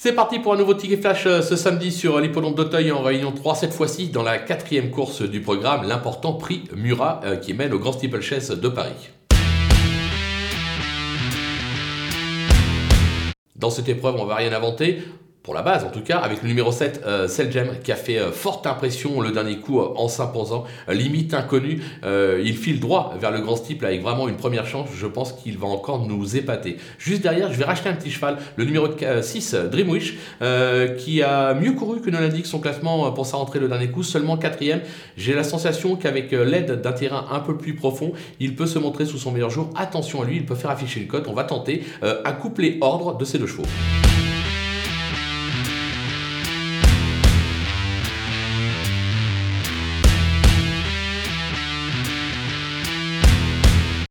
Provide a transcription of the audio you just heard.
C'est parti pour un nouveau ticket flash euh, ce samedi sur l'hippodrome d'Auteuil en réunion 3, cette fois-ci dans la quatrième course du programme, l'important prix Murat euh, qui mène au Grand Steeplechase de Paris. Dans cette épreuve, on va rien inventer pour la base en tout cas, avec le numéro 7, euh, Selgem, qui a fait euh, forte impression le dernier coup euh, en s'imposant, limite inconnu. il file droit vers le grand steeple avec vraiment une première chance. Je pense qu'il va encore nous épater. Juste derrière, je vais racheter un petit cheval, le numéro 6, Dreamwish, qui a mieux couru que ne l'indique son classement pour sa rentrée le dernier coup, seulement quatrième. J'ai la sensation qu'avec l'aide d'un terrain un peu plus profond, il peut se montrer sous son meilleur jour. Attention à lui, il peut faire afficher une cote. On va tenter un couplet ordre de ces deux chevaux.